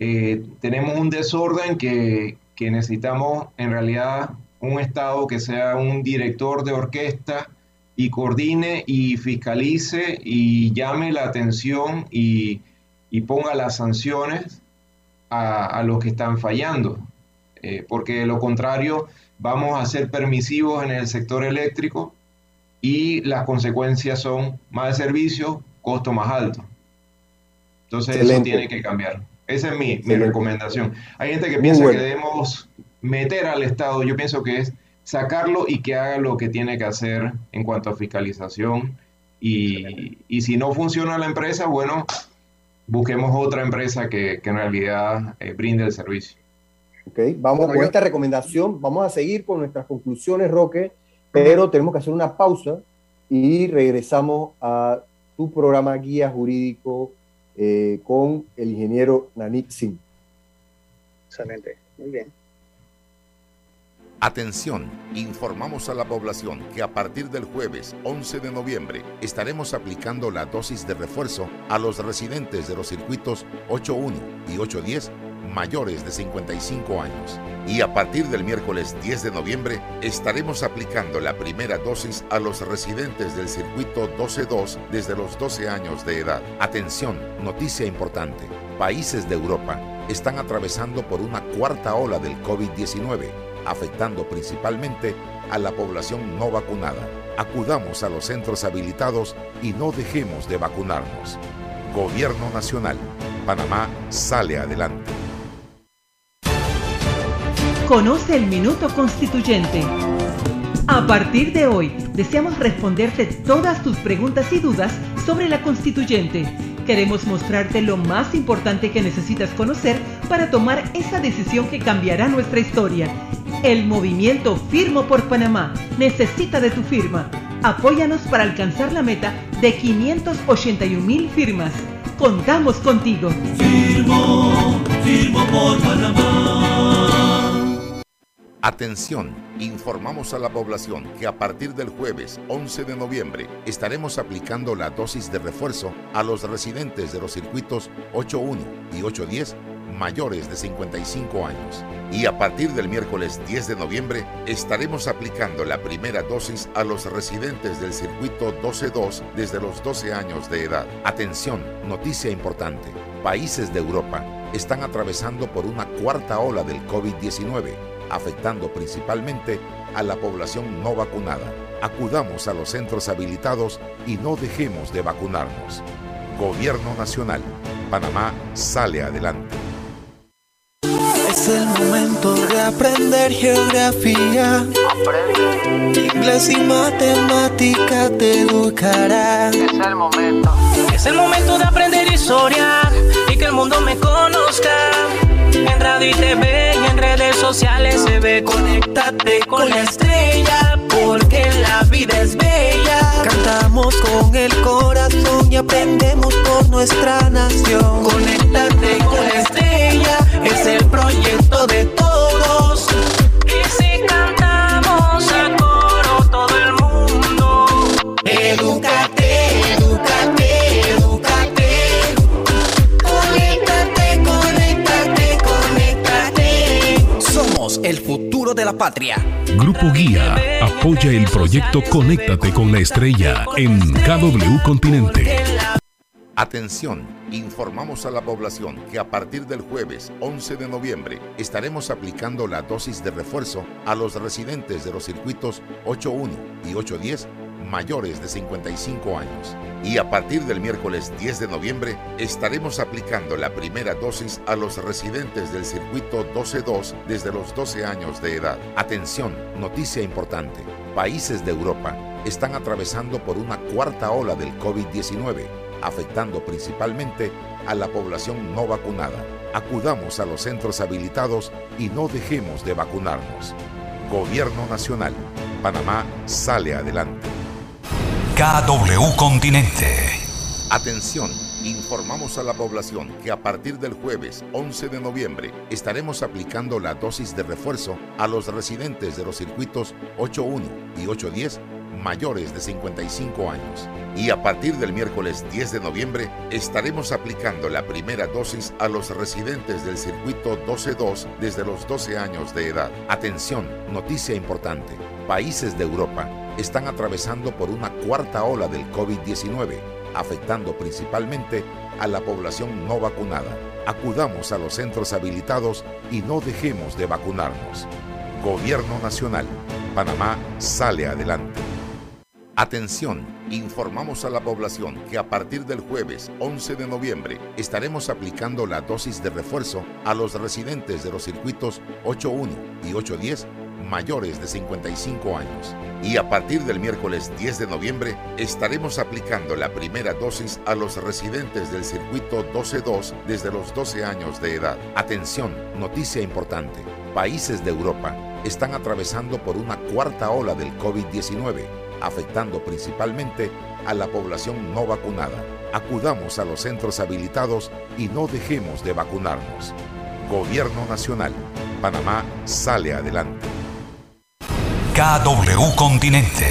eh, tenemos un desorden que, que necesitamos en realidad un Estado que sea un director de orquesta y coordine y fiscalice y llame la atención y, y ponga las sanciones a, a, los que están fallando. Eh, porque de lo contrario vamos a ser permisivos en el sector eléctrico y las consecuencias son más servicio, costo más alto. Entonces eso tiene que cambiar. Esa es mi, recomendación. Hay gente que piensa que debemos meter al Estado, yo pienso que es sacarlo y que haga lo que tiene que hacer en cuanto a fiscalización. Y, si no funciona la empresa, bueno, busquemos otra empresa que, en realidad eh, brinde el servicio. Okay, vamos con esta recomendación, vamos a seguir con nuestras conclusiones, Roque, pero tenemos que hacer una pausa y regresamos a tu programa guía jurídico eh, con el ingeniero Nanik Singh. Excelente, muy bien. Atención, informamos a la población que a partir del jueves 11 de noviembre estaremos aplicando la dosis de refuerzo a los residentes de los circuitos 8.1 y 8.10 mayores de 55 años. Y a partir del miércoles 10 de noviembre estaremos aplicando la primera dosis a los residentes del circuito 12-2 desde los 12 años de edad. Atención, noticia importante. Países de Europa están atravesando por una cuarta ola del COVID-19, afectando principalmente a la población no vacunada. Acudamos a los centros habilitados y no dejemos de vacunarnos. Gobierno Nacional. Panamá sale adelante. Conoce el Minuto Constituyente. A partir de hoy, deseamos responderte todas tus preguntas y dudas sobre la constituyente. Queremos mostrarte lo más importante que necesitas conocer para tomar esa decisión que cambiará nuestra historia. El movimiento Firmo por Panamá necesita de tu firma. Apóyanos para alcanzar la meta de 581 mil firmas. Contamos contigo. Firmo, firmo por Panamá. Atención, informamos a la población que a partir del jueves 11 de noviembre estaremos aplicando la dosis de refuerzo a los residentes de los circuitos 81 y 810 mayores de 55 años. Y a partir del miércoles 10 de noviembre estaremos aplicando la primera dosis a los residentes del circuito 12-2 desde los 12 años de edad. Atención, noticia importante. Países de Europa están atravesando por una cuarta ola del COVID-19, afectando principalmente a la población no vacunada. Acudamos a los centros habilitados y no dejemos de vacunarnos. Gobierno Nacional. Panamá sale adelante. Es el momento de aprender geografía. Inglés y matemática te educará. Es el momento. Es el momento de aprender historia y que el mundo me conozca. En radio y TV y en redes sociales se ve. Conéctate con la estrella porque la vida es bella. Cantamos con el corazón y aprendemos por nuestra nación. Conéctate con la estrella, es el proyecto de todos. De la patria. Grupo Guía apoya el proyecto Conéctate con la Estrella en KW Continente. Atención, informamos a la población que a partir del jueves 11 de noviembre estaremos aplicando la dosis de refuerzo a los residentes de los circuitos 81 y 810 mayores de 55 años. Y a partir del miércoles 10 de noviembre estaremos aplicando la primera dosis a los residentes del circuito 12-2 desde los 12 años de edad. Atención, noticia importante. Países de Europa están atravesando por una cuarta ola del COVID-19 afectando principalmente a la población no vacunada. Acudamos a los centros habilitados y no dejemos de vacunarnos. Gobierno Nacional. Panamá sale adelante. KW Continente. Atención, informamos a la población que a partir del jueves 11 de noviembre estaremos aplicando la dosis de refuerzo a los residentes de los circuitos 81 y 810 mayores de 55 años. Y a partir del miércoles 10 de noviembre estaremos aplicando la primera dosis a los residentes del circuito 12-2 desde los 12 años de edad. Atención, noticia importante. Países de Europa están atravesando por una cuarta ola del COVID-19, afectando principalmente a la población no vacunada. Acudamos a los centros habilitados y no dejemos de vacunarnos. Gobierno Nacional. Panamá sale adelante. Atención, informamos a la población que a partir del jueves 11 de noviembre estaremos aplicando la dosis de refuerzo a los residentes de los circuitos 81 y 810 mayores de 55 años. Y a partir del miércoles 10 de noviembre estaremos aplicando la primera dosis a los residentes del circuito 12-2 desde los 12 años de edad. Atención, noticia importante. Países de Europa están atravesando por una cuarta ola del COVID-19 afectando principalmente a la población no vacunada. Acudamos a los centros habilitados y no dejemos de vacunarnos. Gobierno Nacional. Panamá sale adelante. KW Continente.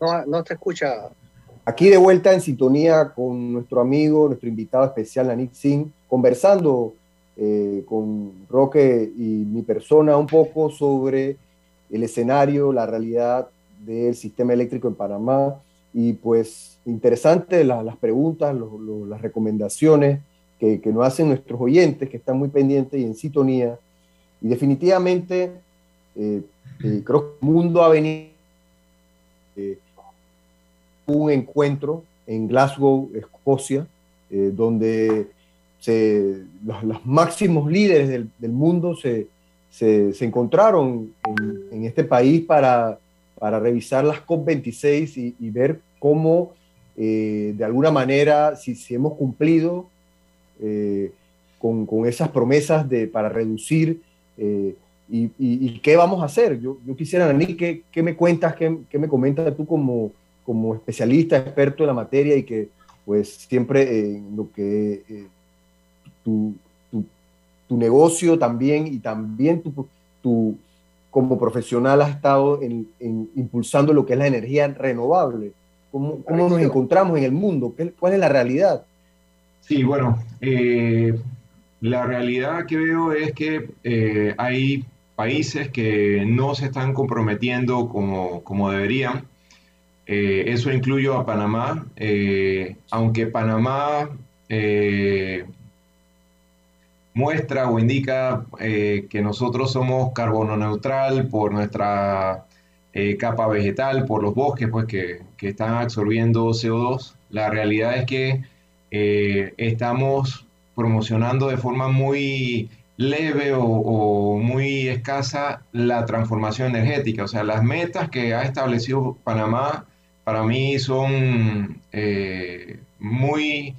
No, no se escucha. Aquí de vuelta en sintonía con nuestro amigo, nuestro invitado especial, Nanik Singh, conversando eh, con Roque y mi persona un poco sobre el escenario, la realidad del sistema eléctrico en Panamá y pues interesante las preguntas, las recomendaciones que, que, nos hacen nuestros oyentes que están muy pendientes y en sintonía. Y definitivamente eh, eh, creo que el mundo ha venido un encuentro en Glasgow, Escocia, eh, donde se, los, máximos líderes del, mundo se, se, encontraron en, en, este país para, para revisar las COP26 y, y ver cómo, eh, de alguna manera, si, si hemos cumplido eh, con, con, esas promesas de, para reducir eh, y, y, y, qué vamos a hacer. Yo, yo quisiera, Nani, ¿qué, ¿qué, me cuentas, qué, qué, me comentas tú como, como especialista, experto en la materia y que pues siempre en lo que tu, tu, tu, negocio también y también tu, tu como profesional has estado en, en, impulsando lo que es la energía renovable. ¿Cómo, cómo nos encontramos en el mundo? ¿Qué, ¿Cuál es la realidad? Sí, bueno, eh, la realidad que veo es que eh, hay países que no se están comprometiendo como, como deberían. Eh, eso incluye a Panamá, eh, aunque Panamá muestra o indica que nosotros somos carbono neutral por nuestra capa vegetal, por los bosques pues, que, que, están absorbiendo CO2. La realidad es que eh, estamos promocionando de forma muy leve o, muy escasa la transformación energética. O sea, las metas que ha establecido Panamá para mí son eh, muy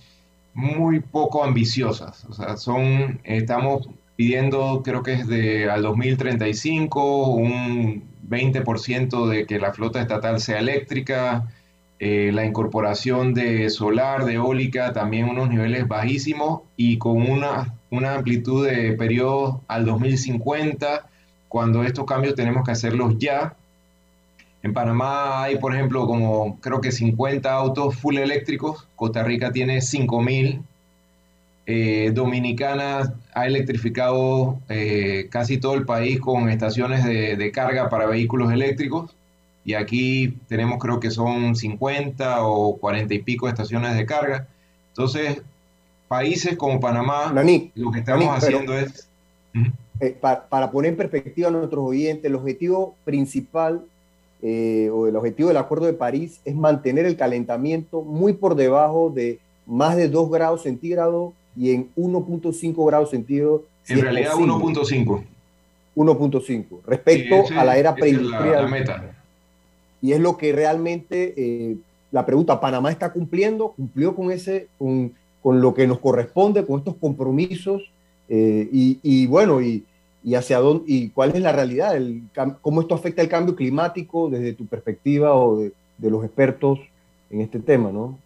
muy poco ambiciosas. O sea, son, estamos pidiendo, creo que es de al 2035, un 20% de que la flota estatal sea eléctrica, eh, la incorporación de solar, de eólica, también unos niveles bajísimos y con una, una amplitud de periodo al 2050, cuando estos cambios tenemos que hacerlos ya en Panamá hay, por ejemplo, como creo que 50 autos full eléctricos. Costa Rica tiene 5000. Eh, Dominicana ha electrificado eh, casi todo el país con estaciones de, carga para vehículos eléctricos. Y aquí tenemos creo que son 50 o 40 y pico estaciones de carga. Entonces, países como Panamá, Nani, lo que estamos Nani, haciendo pero, es... Eh, para, para poner en perspectiva a nuestros oyentes, el objetivo principal eh, o el objetivo del Acuerdo de París es mantener el calentamiento muy por debajo de más de 2 grados centígrados y en 1.5 grados centígrados. Si en realidad 1.5. 1.5 respecto sí, ese, a la era preindustrial. Y es lo que realmente eh, la pregunta, ¿Panamá está cumpliendo? ¿Cumplió con, ese, con, con lo que nos corresponde, con estos compromisos? Eh, y, y, bueno, y, y hacia dónde y cuál es la realidad, el, cómo esto afecta el cambio climático desde tu perspectiva o de, de, los expertos en este tema, ¿no?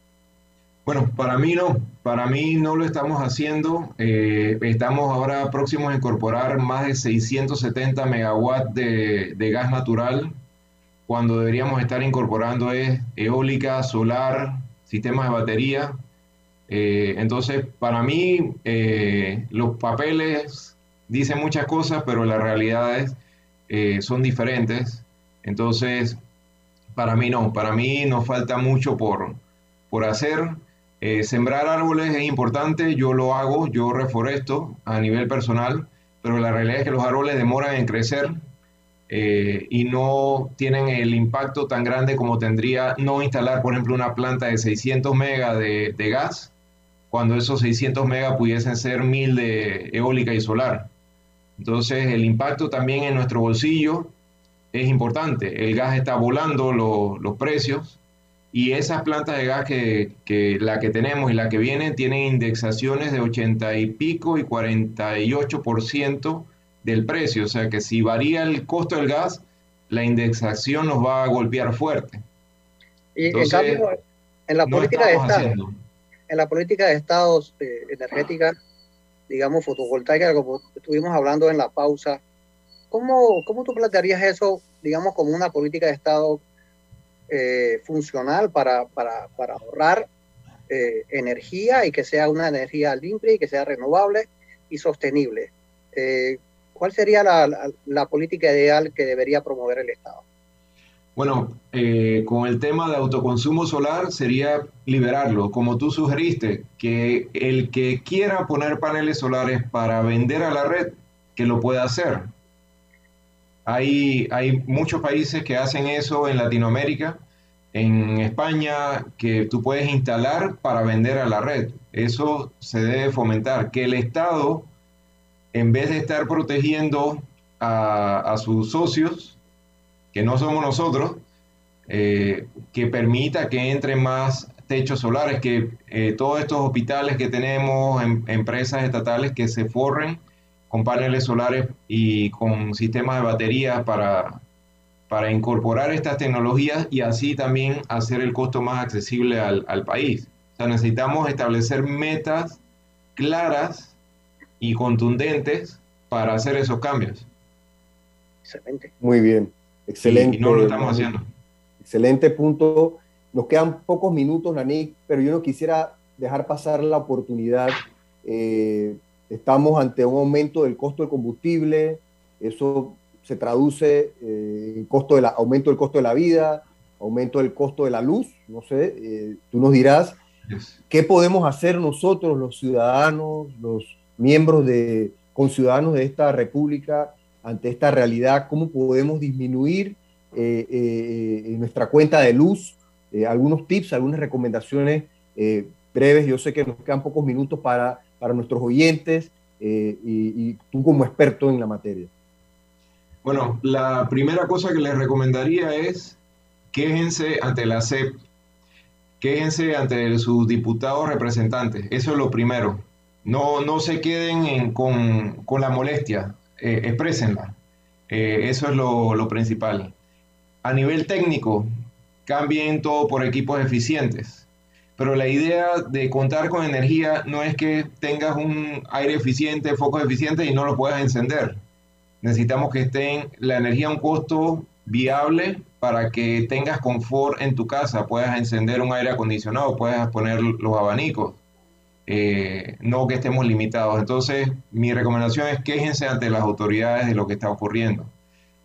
Bueno, para mí no, para mí no lo estamos haciendo. Eh, estamos ahora próximos a incorporar más de 670 megawatts de, de gas natural, cuando deberíamos estar incorporando es eólica, solar, sistemas de batería. Eh, entonces, para mí, eh, los papeles dicen muchas cosas, pero las realidades eh, son diferentes. Entonces, para mí no, para mí nos falta mucho por, por hacer. Eh, sembrar árboles es importante, yo lo hago, yo reforesto a nivel personal, pero la realidad es que los árboles demoran en crecer eh, y no tienen el impacto tan grande como tendría no instalar, por ejemplo, una planta de 600 megas de, de gas, cuando esos 600 megas pudiesen ser 1000 de eólica y solar. Entonces, el impacto también en nuestro bolsillo es importante. El gas está volando lo, los precios y esas plantas de gas que, que, la que tenemos y la que vienen tienen indexaciones de 80 y pico y 48% del precio. O sea que si varía el costo del gas, la indexación nos va a golpear fuerte. Y Entonces, en cambio, en la no política de Estado, en la política de estados eh, energética digamos, fotovoltaica, como estuvimos hablando en la pausa, ¿cómo, cómo tú plantearías eso, digamos, como una política de Estado eh, funcional para, para, para ahorrar eh, energía y que sea una energía limpia y que sea renovable y sostenible? Eh, ¿Cuál sería la, política ideal que debería promover el Estado? Bueno, eh, con el tema de autoconsumo solar sería liberarlo, como tú sugeriste, que el que quiera poner paneles solares para vender a la red, que lo pueda hacer. Hay, hay muchos países que hacen eso en Latinoamérica. en España que tú puedes instalar para vender a la red. Eso se debe fomentar. Que el Estado, en vez de estar protegiendo a, sus socios, que no somos nosotros, eh, que permita que entren más techos solares, que eh, todos estos hospitales que tenemos, em, empresas estatales que se forren con paneles solares y con sistemas de baterías para, para incorporar estas tecnologías y así también hacer el costo más accesible al, país. O sea, necesitamos establecer metas claras y contundentes para hacer esos cambios. Excelente. Muy bien, excelente. Y, no lo estamos haciendo. Excelente punto. Nos quedan pocos minutos, Nanik, pero yo no quisiera dejar pasar la oportunidad. Eh, estamos ante un aumento del costo del combustible, eso se traduce eh, en costo de la, aumento del costo de la vida, aumento del costo de la luz, no sé, eh, tú nos dirás qué podemos hacer nosotros, los ciudadanos, los miembros de, conciudadanos de esta república, ante esta realidad, cómo podemos disminuir eh, nuestra cuenta de luz, algunos tips, algunas recomendaciones breves, yo sé que nos quedan pocos minutos para, para nuestros oyentes y tú como experto en la materia. Bueno, la primera cosa que les recomendaría es quéjense ante la CEP, quéjense ante sus diputados representantes. Eso es lo primero. No, no se queden con, la molestia, eh. Eh, eso es lo, lo principal. A nivel técnico, cambien todo por equipos eficientes. Pero la idea de contar con energía no es que tengas un aire eficiente, focos eficientes y no lo puedas encender necesitamos que estén la energía a un costo viable para que tengas confort en tu casa, puedas encender un aire acondicionado, puedas poner los abanicos, eh, no que estemos limitados. Entonces, mi recomendación es quéjense ante las autoridades de lo que está ocurriendo.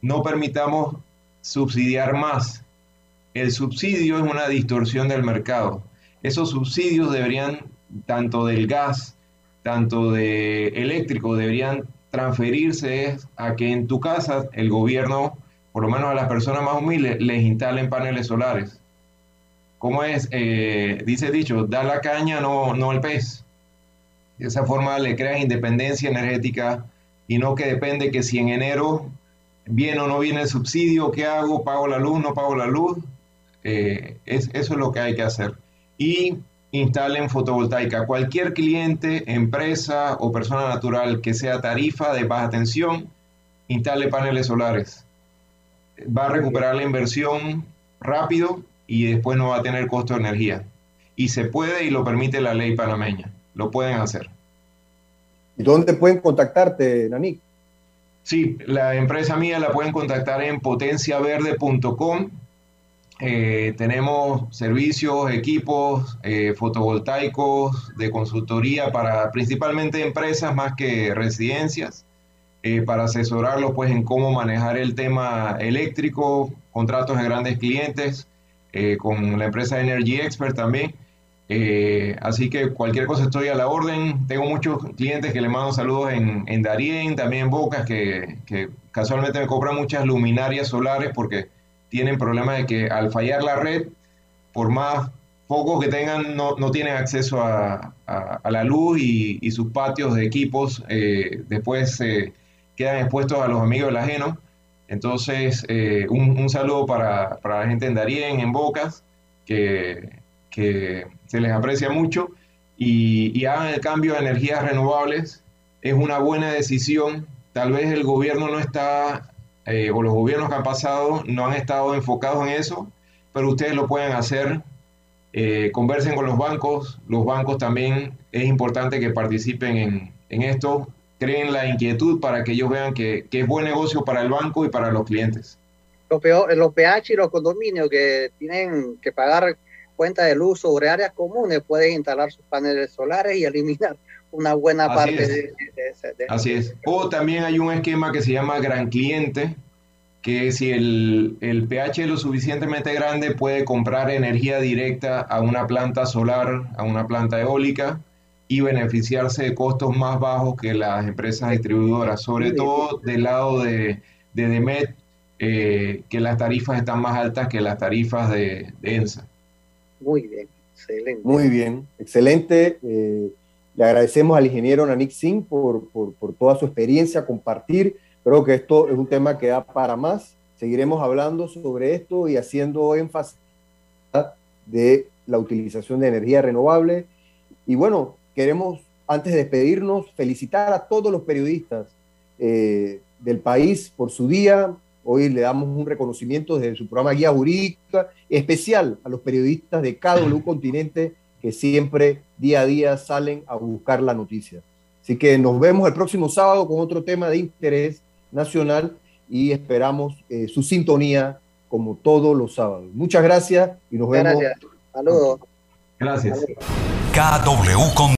No permitamos subsidiar más. El subsidio es una distorsión del mercado. Esos subsidios deberían, tanto del gas, tanto de eléctrico, deberían transferirse a que en tu casa el gobierno, por lo menos a las personas más humildes, les instalen paneles solares. ¿Cómo es? Eh, dice dicho, da la caña, no, no el pez. De esa forma le creas independencia energética y no que depende que si en enero viene o no viene el subsidio, ¿qué hago? ¿Pago la luz? ¿No pago la luz? Eh, es, eso es lo que hay que hacer. Y instalen fotovoltaica. Cualquier cliente, empresa o persona natural que sea tarifa de baja tensión, instale paneles solares. Va a recuperar la inversión rápido y después no va a tener costo de energía. Y se puede y lo permite la ley panameña. Lo pueden hacer. ¿Y dónde pueden contactarte, Nanik? Sí, la empresa mía la pueden contactar en potenciaverde.com eh, tenemos servicios, equipos eh, fotovoltaicos de consultoría para principalmente empresas más que residencias, eh, para asesorarlos pues en cómo manejar el tema eléctrico, contratos de grandes clientes, con la empresa Energy Expert también. así que cualquier cosa estoy a la orden. Tengo muchos clientes que le mando saludos en, en Darien, también en Bocas, que, que casualmente me compran muchas luminarias solares porque tienen problemas de que al fallar la red, por más focos que tengan, no, tienen acceso a, la luz y, sus patios de equipos eh, después quedan expuestos a los amigos del ajeno. Entonces, eh, un, saludo para, la gente en Darien, en Bocas, que, se les aprecia mucho y, y hagan el cambio a energías renovables. Es una buena decisión. Tal vez el gobierno no está eh, o los gobiernos que han pasado no han estado enfocados en eso, pero ustedes lo pueden hacer. Eh, conversen con los bancos, los bancos también es importante que participen en, en esto, creen la inquietud para que ellos vean que, que, es buen negocio para el banco y para los clientes. Los, peor, los PH y los condominios que tienen que pagar cuenta de luz sobre áreas comunes pueden instalar sus paneles solares y eliminar una buena parte de, ese. Así es. O también hay un esquema que se llama gran cliente, que si el, el, pH es lo suficientemente grande puede comprar energía directa a una planta solar, a una planta eólica y beneficiarse de costos más bajos que las empresas distribuidoras, sobre todo del lado de, de DEMET eh, que las tarifas están más altas que las tarifas de, ENSA. Muy bien, excelente. Muy bien, excelente. Eh, le agradecemos al ingeniero Nanik Singh por, por, por, toda su experiencia, compartir. Creo que esto es un tema que da para más. Seguiremos hablando sobre esto y haciendo énfasis de la utilización de energía renovable. Y bueno, queremos, antes de despedirnos, felicitar a todos los periodistas eh, del país por su día. Hoy le damos un reconocimiento desde su programa Guía Jurídica, especial a los periodistas de KW Continente que siempre día a día salen a buscar la noticia. Así que nos vemos el próximo sábado con otro tema de interés nacional y esperamos eh, su sintonía como todos los sábados. Muchas gracias y nos vemos. Gracias. Saludos. Gracias. KW